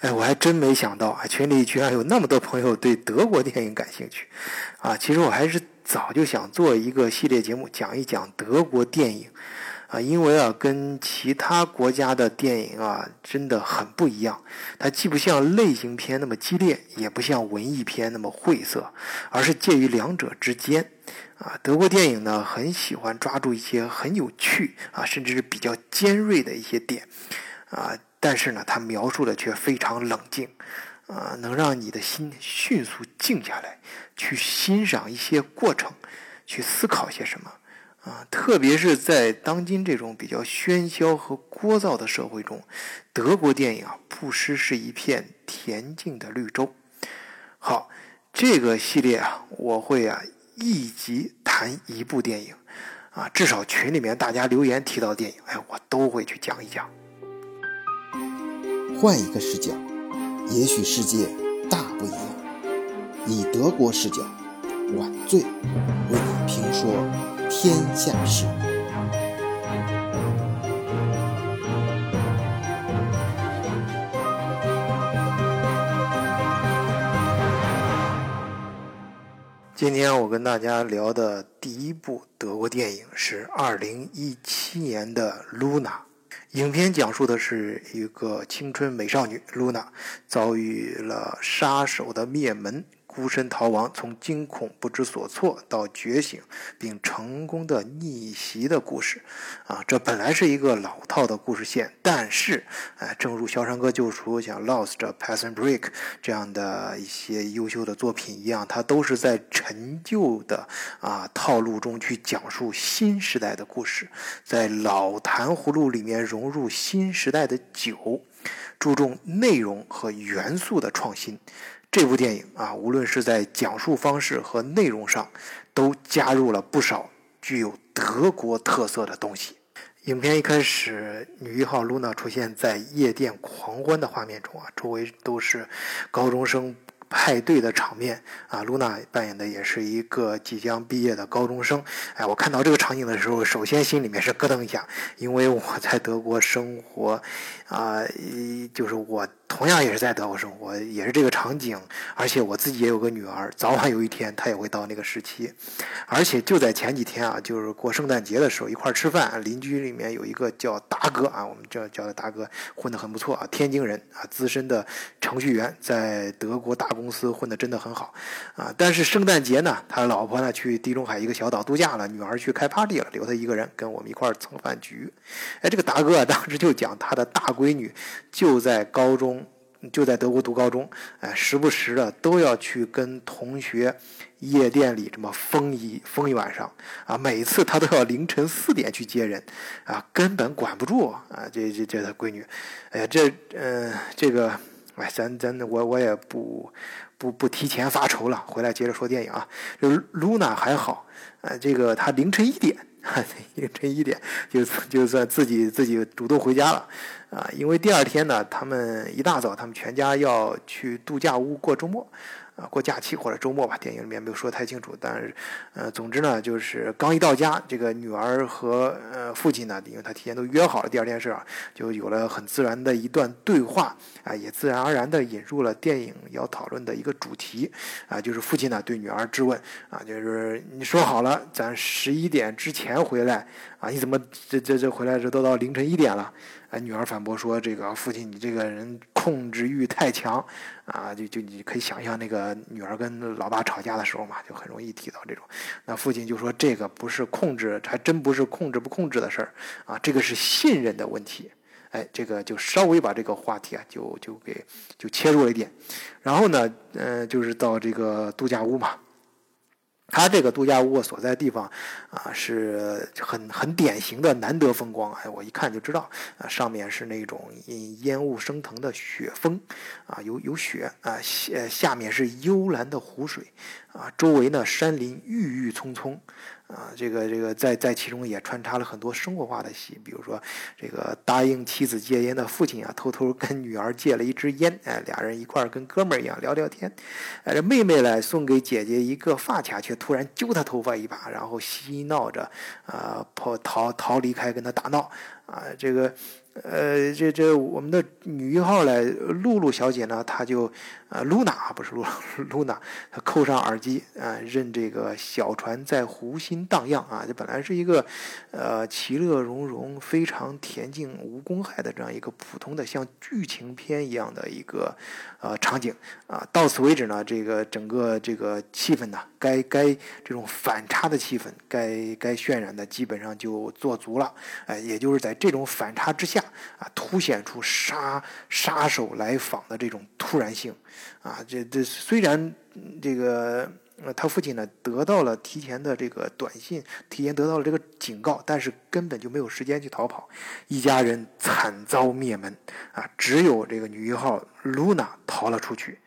哎，我还真没想到啊，群里居然有那么多朋友对德国电影感兴趣，啊，其实我还是早就想做一个系列节目，讲一讲德国电影，啊，因为啊，跟其他国家的电影啊，真的很不一样，它既不像类型片那么激烈，也不像文艺片那么晦涩，而是介于两者之间，啊，德国电影呢，很喜欢抓住一些很有趣啊，甚至是比较尖锐的一些点，啊。但是呢，他描述的却非常冷静，啊，能让你的心迅速静下来，去欣赏一些过程，去思考些什么，啊，特别是在当今这种比较喧嚣和聒噪的社会中，德国电影啊，不失是一片恬静的绿洲。好，这个系列啊，我会啊一集谈一部电影，啊，至少群里面大家留言提到电影，哎，我都会去讲一讲。换一个视角，也许世界大不一样。以德国视角，晚醉为你评说天下事。今天我跟大家聊的第一部德国电影是二零一七年的《露娜》。影片讲述的是一个青春美少女露娜遭遇了杀手的灭门。孤身逃亡，从惊恐不知所措到觉醒，并成功的逆袭的故事，啊，这本来是一个老套的故事线，但是，哎，正如《肖申克救赎》、像《Lost》、《Passion Break》这样的一些优秀的作品一样，它都是在陈旧的啊套路中去讲述新时代的故事，在老坛葫芦里面融入新时代的酒，注重内容和元素的创新。这部电影啊，无论是在讲述方式和内容上，都加入了不少具有德国特色的东西。影片一开始，女一号露娜出现在夜店狂欢的画面中啊，周围都是高中生。派对的场面啊，露娜扮演的也是一个即将毕业的高中生。哎，我看到这个场景的时候，首先心里面是咯噔一下，因为我在德国生活，啊，就是我同样也是在德国生活，也是这个场景，而且我自己也有个女儿，早晚有一天她也会到那个时期。而且就在前几天啊，就是过圣诞节的时候一块吃饭，邻居里面有一个叫达哥啊，我们叫叫他达哥，混得很不错啊，天津人啊，资深的程序员，在德国大。公司混得真的很好，啊！但是圣诞节呢，他老婆呢去地中海一个小岛度假了，女儿去开 party 了，留他一个人跟我们一块蹭饭局。哎，这个达哥啊，当时就讲他的大闺女就在高中，就在德国读高中，哎，时不时的都要去跟同学夜店里这么疯一疯一晚上啊！每次他都要凌晨四点去接人啊，根本管不住啊！这这这他闺女，哎呀，这嗯，这个。哎，咱咱我我也不不不提前发愁了，回来接着说电影啊。就露娜还好，呃，这个她凌晨一点，凌晨一点就就算自己自己主动回家了，啊，因为第二天呢，他们一大早，他们全家要去度假屋过周末。啊，过假期或者周末吧，电影里面没有说太清楚，但是，呃，总之呢，就是刚一到家，这个女儿和呃父亲呢，因为他提前都约好了第二件事啊，就有了很自然的一段对话啊，也自然而然的引入了电影要讨论的一个主题啊，就是父亲呢对女儿质问啊，就是你说好了，咱十一点之前回来啊，你怎么这这这回来这都到凌晨一点了？哎，女儿反驳说：“这个父亲，你这个人控制欲太强，啊，就就你可以想象那个女儿跟老爸吵架的时候嘛，就很容易提到这种。那父亲就说：这个不是控制，还真不是控制不控制的事儿，啊，这个是信任的问题。哎，这个就稍微把这个话题啊，就就给就切入了一点。然后呢，呃，就是到这个度假屋嘛。”他这个度假屋所在地方，啊，是很很典型的难得风光。哎，我一看就知道，啊，上面是那种烟雾升腾的雪峰，啊，有有雪，啊，下下面是幽蓝的湖水，啊，周围呢山林郁郁葱葱。啊，这个这个在在其中也穿插了很多生活化的戏，比如说这个答应妻子戒烟的父亲啊，偷偷跟女儿借了一支烟，哎，俩人一块儿跟哥们儿一样聊聊天。哎，这妹妹来送给姐姐一个发卡，却突然揪她头发一把，然后嬉闹着啊跑逃逃离开跟她打闹。啊，这个呃，这这我们的女一号来，露露小姐呢，她就，呃，露娜不是露露娜，她扣上耳机啊，任这个小船在湖心荡漾啊。这本来是一个，呃，其乐融融、非常恬静无公害的这样一个普通的像剧情片一样的一个，呃，场景啊。到此为止呢，这个整个这个气氛呢，该该这种反差的气氛，该该渲染的基本上就做足了。哎，也就是在这种反差之下。啊，凸显出杀杀手来访的这种突然性，啊，这这虽然这个他父亲呢得到了提前的这个短信，提前得到了这个警告，但是根本就没有时间去逃跑，一家人惨遭灭门，啊，只有这个女一号露娜逃了出去，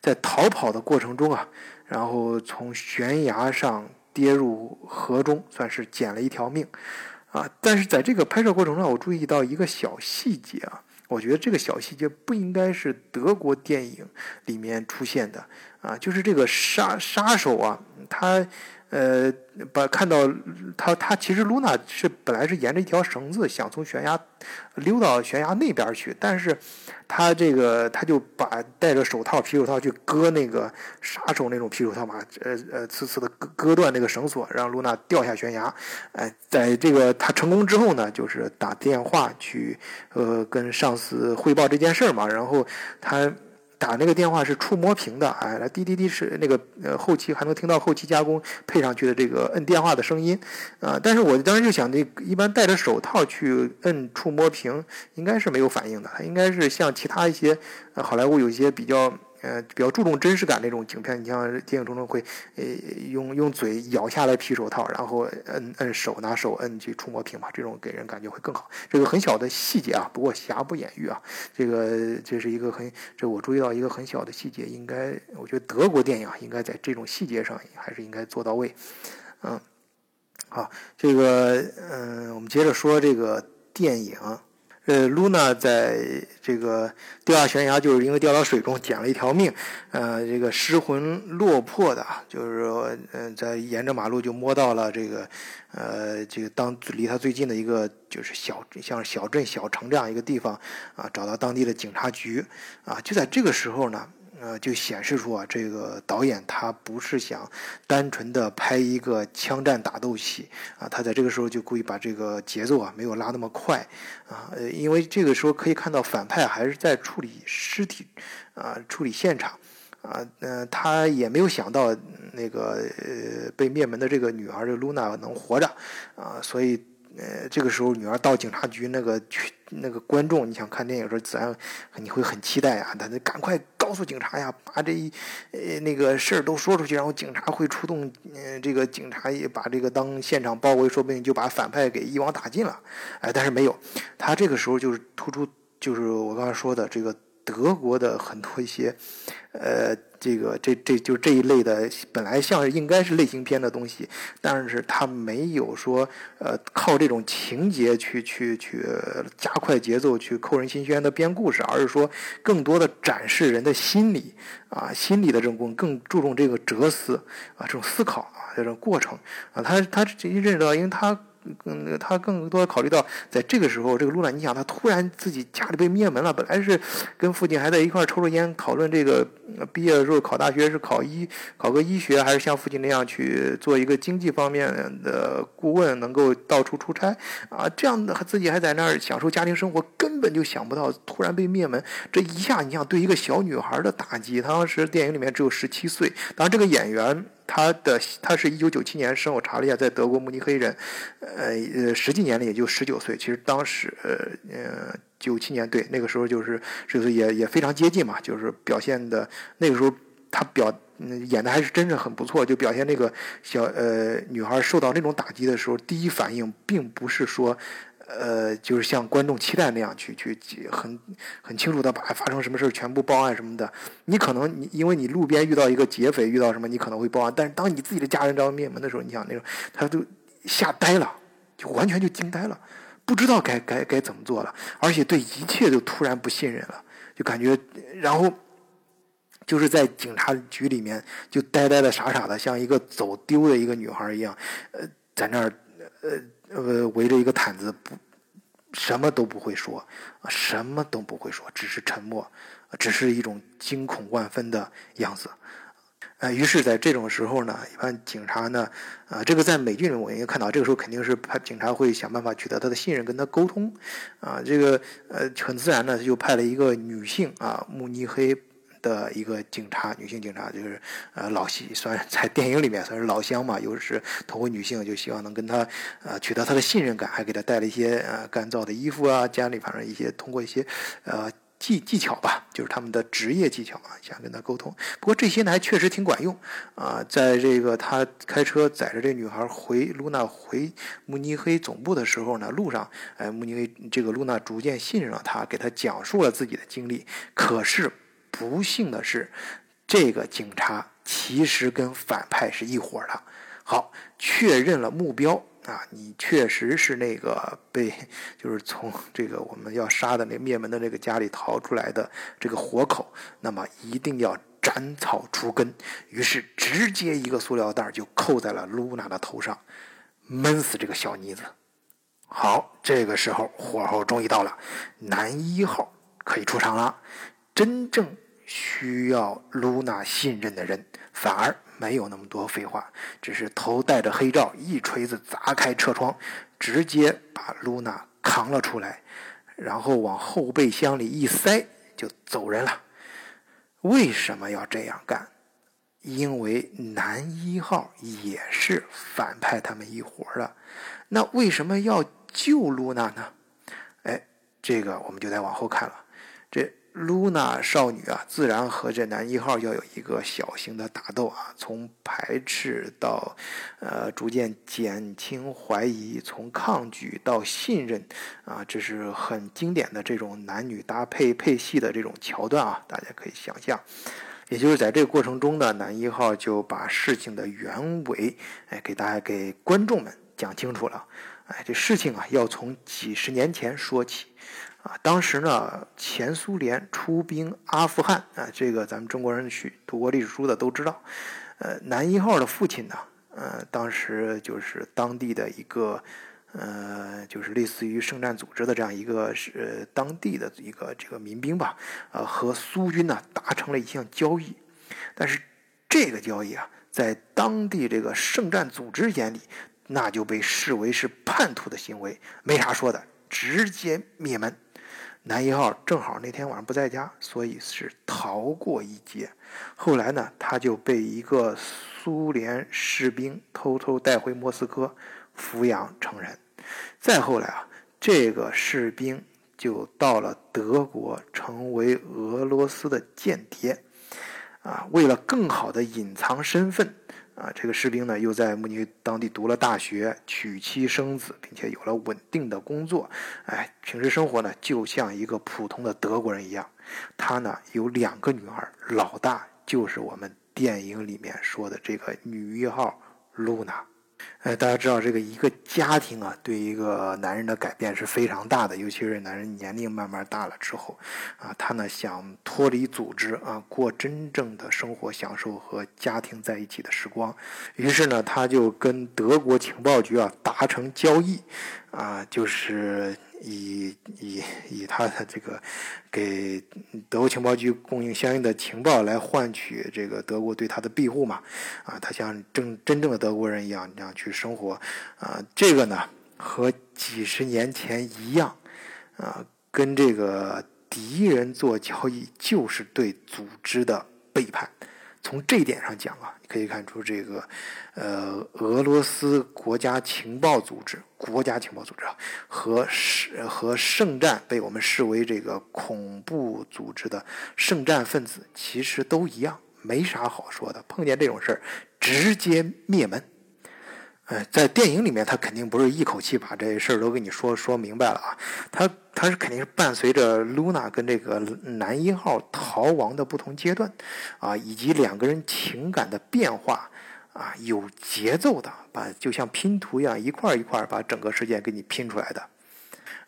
在逃跑的过程中啊，然后从悬崖上跌入河中，算是捡了一条命。啊！但是在这个拍摄过程中，我注意到一个小细节啊，我觉得这个小细节不应该是德国电影里面出现的啊，就是这个杀杀手啊，他。呃，把看到他，他其实露娜是本来是沿着一条绳子想从悬崖溜到悬崖那边去，但是他这个他就把戴着手套皮手套去割那个杀手那种皮手套嘛，呃 呃，次次的割割断那个绳索，让露娜掉下悬崖。哎，在这个他成功之后呢，就是打电话去呃跟上司汇报这件事嘛，然后他。打那个电话是触摸屏的，哎，来滴滴滴是那个呃后期还能听到后期加工配上去的这个摁电话的声音，啊，但是我当时就想，这一般戴着手套去摁触摸屏，应该是没有反应的，它应该是像其他一些好莱坞有一些比较。呃，比较注重真实感那种景片，你像电影中中会，呃，用用嘴咬下来皮手套，然后摁摁手，拿手摁去触摸屏嘛，这种给人感觉会更好。这个很小的细节啊，不过瑕不掩瑜啊。这个这是一个很，这我注意到一个很小的细节，应该我觉得德国电影应该在这种细节上还是应该做到位。嗯，好，这个嗯，我们接着说这个电影。呃，露娜在这个掉下悬崖，就是因为掉到水中捡了一条命，呃，这个失魂落魄的，就是说，嗯，在沿着马路就摸到了这个，呃，这个当离他最近的一个就是小像小镇小城这样一个地方，啊，找到当地的警察局，啊，就在这个时候呢。呃，就显示出啊，这个导演他不是想单纯的拍一个枪战打斗戏啊，他在这个时候就故意把这个节奏啊没有拉那么快啊，呃，因为这个时候可以看到反派还是在处理尸体啊，处理现场啊，嗯，他也没有想到那个呃被灭门的这个女儿这露娜能活着啊，所以。呃，这个时候女儿到警察局，那个去那个观众，你想看电影时候，自然你会很期待啊。他赶快告诉警察呀，把这一呃那个事儿都说出去，然后警察会出动，嗯，这个警察也把这个当现场包围，说不定就把反派给一网打尽了。哎，但是没有，他这个时候就是突出，就是我刚才说的这个德国的很多一些，呃。这个这这就这一类的，本来像是应该是类型片的东西，但是他没有说呃靠这种情节去去去加快节奏去扣人心弦的编故事，而是说更多的展示人的心理啊心理的这种更注重这个哲思啊这种思考啊这种过程啊他他这一认识到，因为他。嗯，他更多考虑到，在这个时候，这个露娜，你想，他突然自己家里被灭门了，本来是跟父亲还在一块抽着烟讨论这个毕业的时候考大学是考医考个医学，还是像父亲那样去做一个经济方面的顾问，能够到处出差啊，这样的自己还在那儿享受家庭生活，根本就想不到突然被灭门，这一下你想对一个小女孩的打击，她当时电影里面只有十七岁，当然这个演员。他的他是一九九七年生，我查了一下，在德国慕尼黑人，呃呃，实际年龄也就十九岁。其实当时呃呃九七年对那个时候就是就是也也非常接近嘛，就是表现的那个时候他表演的还是真是很不错，就表现那个小呃女孩受到那种打击的时候，第一反应并不是说。呃，就是像观众期待那样去去很很清楚的把发生什么事全部报案什么的。你可能你因为你路边遇到一个劫匪遇到什么，你可能会报案。但是当你自己的家人遭灭门的时候，你想那种他就吓呆了，就完全就惊呆了，不知道该该该怎么做了，而且对一切都突然不信任了，就感觉然后就是在警察局里面就呆呆的傻傻的，像一个走丢的一个女孩一样，呃，在那儿呃。呃，围着一个毯子不什么都不会说，什么都不会说，只是沉默，只是一种惊恐万分的样子。呃，于是，在这种时候呢，一般警察呢，啊，这个在美剧里我应该看到，这个时候肯定是派警察会想办法取得他的信任，跟他沟通，啊，这个呃，很自然的就派了一个女性啊，慕尼黑的一个警察，女性警察，就是呃老西，算在电影里面算是老乡嘛，又是同为女性，就希望能跟他呃取得他的信任感，还给他带了一些呃干燥的衣服啊，家里反正一些通过一些呃。技技巧吧，就是他们的职业技巧啊，想跟他沟通。不过这些呢，还确实挺管用啊。在这个他开车载着这女孩回露娜回慕尼黑总部的时候呢，路上，哎，慕尼黑这个露娜逐渐信任了他，给他讲述了自己的经历。可是不幸的是，这个警察其实跟反派是一伙的。好，确认了目标。啊，你确实是那个被，就是从这个我们要杀的那灭门的那个家里逃出来的这个活口，那么一定要斩草除根。于是直接一个塑料袋就扣在了露娜的头上，闷死这个小妮子。好，这个时候火候终于到了，男一号可以出场了。真正需要露娜信任的人，反而。没有那么多废话，只是头戴着黑罩，一锤子砸开车窗，直接把露娜扛了出来，然后往后备箱里一塞就走人了。为什么要这样干？因为男一号也是反派他们一伙的。那为什么要救露娜呢？哎，这个我们就得往后看了。这。露娜少女啊，自然和这男一号要有一个小型的打斗啊，从排斥到，呃，逐渐减轻怀疑，从抗拒到信任，啊，这是很经典的这种男女搭配配戏的这种桥段啊，大家可以想象。也就是在这个过程中呢，男一号就把事情的原委，哎，给大家给观众们讲清楚了。哎，这事情啊，要从几十年前说起。啊，当时呢，前苏联出兵阿富汗啊，这个咱们中国人去读过历史书的都知道。呃，男一号的父亲呢，呃，当时就是当地的一个，呃，就是类似于圣战组织的这样一个是当地的一个这个民兵吧，呃，和苏军呢达成了一项交易。但是这个交易啊，在当地这个圣战组织眼里，那就被视为是叛徒的行为，没啥说的，直接灭门。男一号正好那天晚上不在家，所以是逃过一劫。后来呢，他就被一个苏联士兵偷偷带回莫斯科抚养成人。再后来啊，这个士兵就到了德国，成为俄罗斯的间谍。啊，为了更好的隐藏身份。啊，这个士兵呢，又在慕尼黑当地读了大学，娶妻生子，并且有了稳定的工作。哎，平时生活呢，就像一个普通的德国人一样。他呢，有两个女儿，老大就是我们电影里面说的这个女一号露娜。哎，大家知道这个一个家庭啊，对一个男人的改变是非常大的，尤其是男人年龄慢慢大了之后，啊，他呢想脱离组织啊，过真正的生活，享受和家庭在一起的时光，于是呢，他就跟德国情报局啊达成交易，啊，就是。以以以他的这个给德国情报局供应相应的情报来换取这个德国对他的庇护嘛？啊，他像正真正的德国人一样这样去生活啊。这个呢和几十年前一样啊，跟这个敌人做交易就是对组织的背叛。从这一点上讲啊，你可以看出这个，呃，俄罗斯国家情报组织、国家情报组织啊，和圣和圣战被我们视为这个恐怖组织的圣战分子，其实都一样，没啥好说的。碰见这种事儿，直接灭门。在电影里面，他肯定不是一口气把这事儿都跟你说说明白了啊，他他是肯定是伴随着露娜跟这个男一号逃亡的不同阶段，啊，以及两个人情感的变化，啊，有节奏的把就像拼图一样一块一块把整个事件给你拼出来的，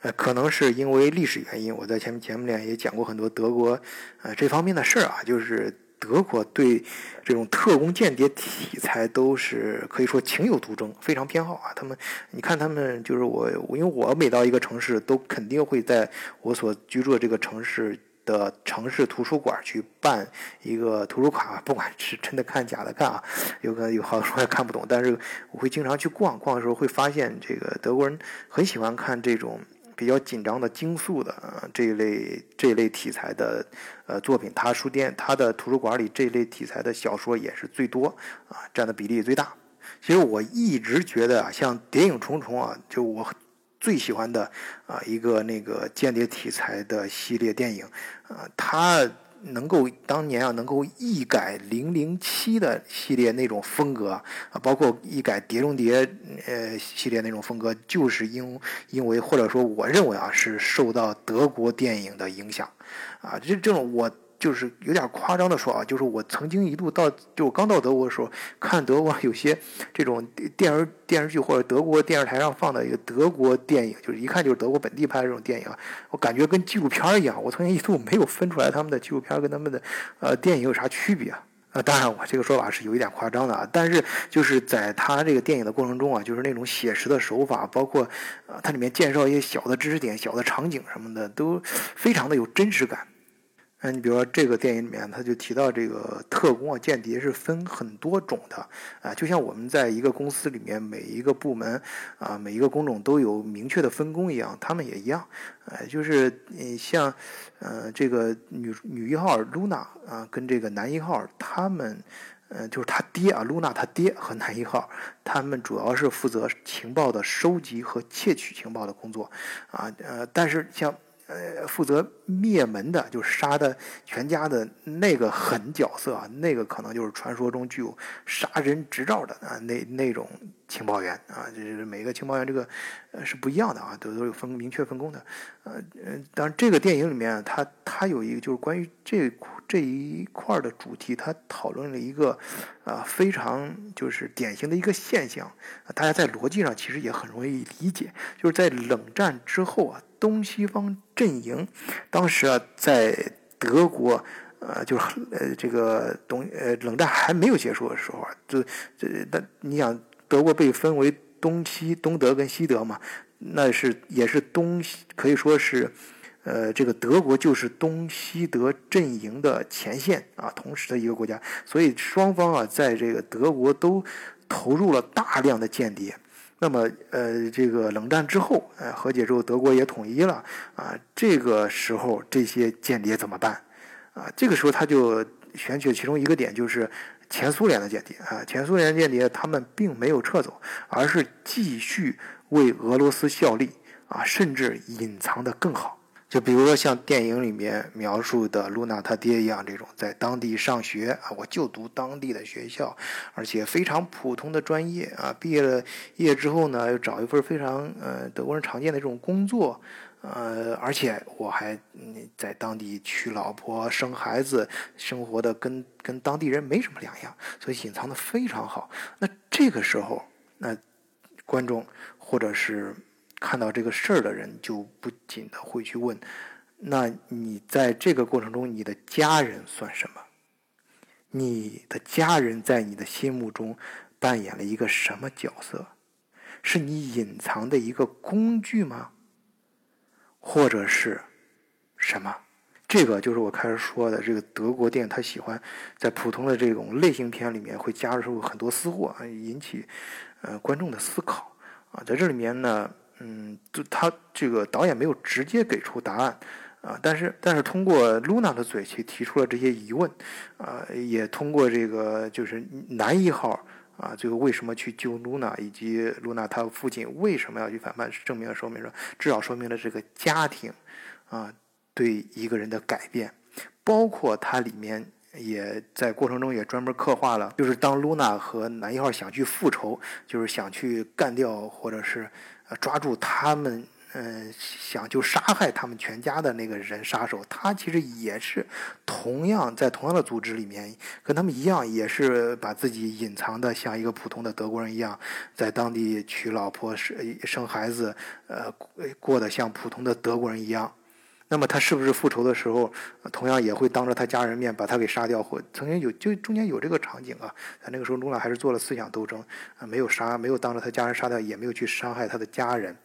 呃，可能是因为历史原因，我在前面前面也讲过很多德国，呃，这方面的事儿啊，就是。德国对这种特工间谍题材都是可以说情有独钟，非常偏好啊。他们，你看他们就是我，因为我每到一个城市，都肯定会在我所居住的这个城市的城市图书馆去办一个图书卡，不管是真的看假的看啊，有可能有好多也看不懂，但是我会经常去逛逛的时候，会发现这个德国人很喜欢看这种。比较紧张的、惊悚的啊这一类这一类题材的呃作品，他书店他的图书馆里这一类题材的小说也是最多啊，占的比例最大。其实我一直觉得啊，像《谍影重重》啊，就我最喜欢的啊一个那个间谍题材的系列电影啊，它。能够当年啊，能够一改《零零七》的系列那种风格啊，包括一改《碟中谍》呃系列那种风格，就是因因为或者说我认为啊，是受到德国电影的影响啊，这这种我。就是有点夸张的说啊，就是我曾经一度到，就我刚到德国的时候，看德国有些这种电视电视剧或者德国电视台上放的一个德国电影，就是一看就是德国本地拍的这种电影，我感觉跟纪录片一样。我曾经一度没有分出来他们的纪录片跟他们的呃电影有啥区别啊。呃，当然我这个说法是有一点夸张的啊，但是就是在他这个电影的过程中啊，就是那种写实的手法，包括呃它里面介绍一些小的知识点、小的场景什么的，都非常的有真实感。那你比如说这个电影里面，他就提到这个特工啊、间谍是分很多种的啊，就像我们在一个公司里面每一个部门啊、每一个工种都有明确的分工一样，他们也一样，呃，就是你像呃这个女女一号露娜啊，跟这个男一号他们，呃，就是他爹啊，露娜他爹和男一号，他们主要是负责情报的收集和窃取情报的工作啊，呃，但是像。呃，负责灭门的，就杀的全家的那个狠角色啊，那个可能就是传说中具有杀人执照的啊，那那种情报员啊，就是每个情报员这个呃是不一样的啊，都都有分明确分工的。呃，当然这个电影里面，它它有一个就是关于这这一块的主题，它讨论了一个啊非常就是典型的一个现象，大家在逻辑上其实也很容易理解，就是在冷战之后啊。东西方阵营，当时啊，在德国，呃，就是呃，这个东呃，冷战还没有结束的时候啊，就这那你想，德国被分为东西东德跟西德嘛，那是也是东西可以说是，呃，这个德国就是东西德阵营的前线啊，同时的一个国家，所以双方啊，在这个德国都投入了大量的间谍。那么，呃，这个冷战之后，呃，和解之后，德国也统一了，啊，这个时候这些间谍怎么办？啊，这个时候他就选取其中一个点，就是前苏联的间谍啊，前苏联间谍他们并没有撤走，而是继续为俄罗斯效力，啊，甚至隐藏的更好。就比如说像电影里面描述的露娜她爹一样，这种在当地上学啊，我就读当地的学校，而且非常普通的专业啊，毕业了业之后呢，又找一份非常呃德国人常见的这种工作，呃，而且我还在当地娶老婆生孩子，生活的跟跟当地人没什么两样，所以隐藏的非常好。那这个时候，那观众或者是。看到这个事儿的人，就不仅的会去问：那你在这个过程中，你的家人算什么？你的家人在你的心目中扮演了一个什么角色？是你隐藏的一个工具吗？或者是什么？这个就是我开始说的，这个德国电影，他喜欢在普通的这种类型片里面会加入很多私货，引起呃观众的思考啊，在这里面呢。嗯，就他这个导演没有直接给出答案，啊，但是但是通过露娜的嘴去提出了这些疑问，啊，也通过这个就是男一号啊，最后为什么去救露娜，以及露娜她父亲为什么要去反叛，证明了说明了至少说明了这个家庭啊对一个人的改变，包括它里面。也在过程中也专门刻画了，就是当露娜和男一号想去复仇，就是想去干掉或者是抓住他们，嗯，想就杀害他们全家的那个人杀手，他其实也是同样在同样的组织里面，跟他们一样，也是把自己隐藏的像一个普通的德国人一样，在当地娶老婆生生孩子，呃，过得像普通的德国人一样。那么他是不是复仇的时候，同样也会当着他家人面把他给杀掉？或曾经有就中间有这个场景啊，在那个时候，露娜还是做了思想斗争啊，没有杀，没有当着他家人杀掉，也没有去伤害他的家人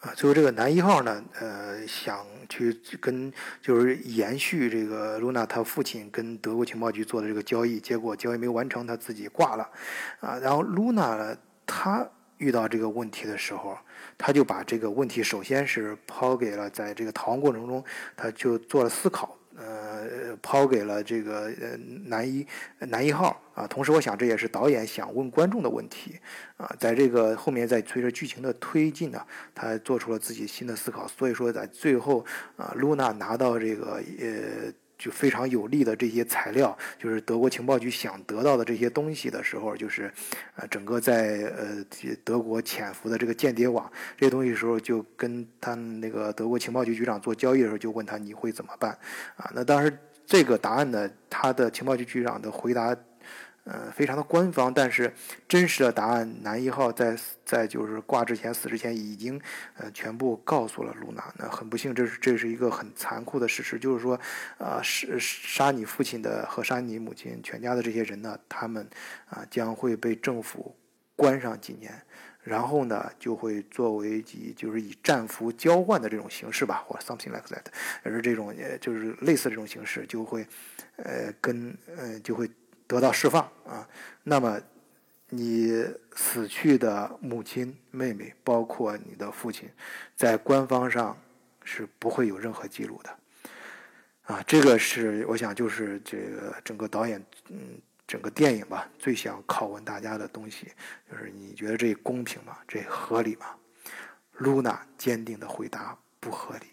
啊。最后这个男一号呢，呃，想去跟就是延续这个露娜他父亲跟德国情报局做的这个交易，结果交易没完成，他自己挂了啊。然后露娜呢，她遇到这个问题的时候。他就把这个问题首先是抛给了，在这个逃亡过程中，他就做了思考，呃，抛给了这个呃男一男一号啊。同时，我想这也是导演想问观众的问题啊。在这个后面，在随着剧情的推进呢，他做出了自己新的思考。所以说，在最后啊，露娜拿到这个呃。就非常有利的这些材料，就是德国情报局想得到的这些东西的时候，就是，呃，整个在呃德国潜伏的这个间谍网这些东西的时候，就跟他那个德国情报局局长做交易的时候，就问他你会怎么办？啊，那当时这个答案呢，他的情报局局长的回答。呃，非常的官方，但是真实的答案，男一号在在就是挂之前死之前已经呃全部告诉了露娜。那很不幸，这是这是一个很残酷的事实，就是说，啊，杀杀你父亲的和杀你母亲全家的这些人呢，他们啊将会被政府关上几年，然后呢就会作为以就是以战俘交换的这种形式吧，或 something like that，也是这种就是类似这种形式，就会呃跟呃就会。得到释放啊，那么你死去的母亲、妹妹，包括你的父亲，在官方上是不会有任何记录的啊。这个是我想，就是这个整个导演，嗯，整个电影吧，最想拷问大家的东西，就是你觉得这公平吗？这合理吗？露娜坚定的回答：不合理。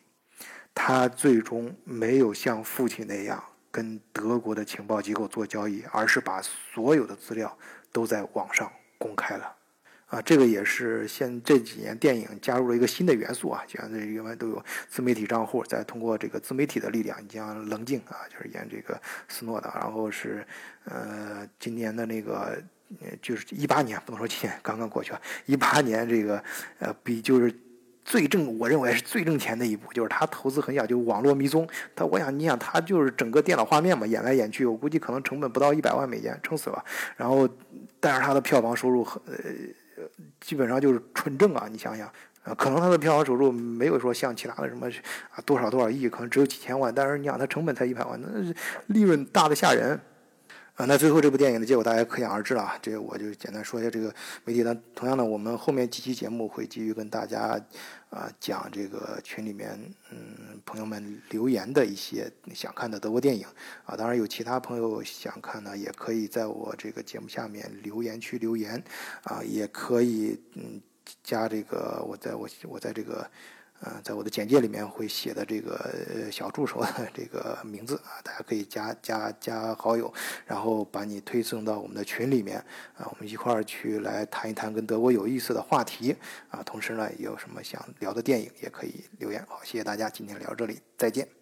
他最终没有像父亲那样。跟德国的情报机构做交易，而是把所有的资料都在网上公开了，啊，这个也是现这几年电影加入了一个新的元素啊，就像这原来都有自媒体账户，再通过这个自媒体的力量，你像棱镜啊，就是演这个斯诺的，然后是呃今年的那个就是一八年，不能说今年刚刚过去啊，一八年这个呃比就是。最挣，我认为是最挣钱的一部，就是他投资很小，就网络迷踪。他，我想，你想，他就是整个电脑画面嘛，演来演去，我估计可能成本不到一百万美元，撑死了。然后，但是他的票房收入很，呃，基本上就是纯正啊。你想想，啊，可能他的票房收入没有说像其他的什么啊多少多少亿，可能只有几千万。但是你想，他成本才一百万，那利润大的吓人。啊，那最后这部电影的结果大家可想而知了啊！这我就简单说一下这个媒体。那同样呢，我们后面几期节目会继续跟大家啊讲这个群里面嗯朋友们留言的一些想看的德国电影啊。当然有其他朋友想看呢，也可以在我这个节目下面留言区留言啊，也可以嗯加这个我在我我在这个。嗯，在我的简介里面会写的这个小助手的这个名字啊，大家可以加加加好友，然后把你推送到我们的群里面啊，我们一块儿去来谈一谈跟德国有意思的话题啊。同时呢，有什么想聊的电影也可以留言。好，谢谢大家，今天聊这里，再见。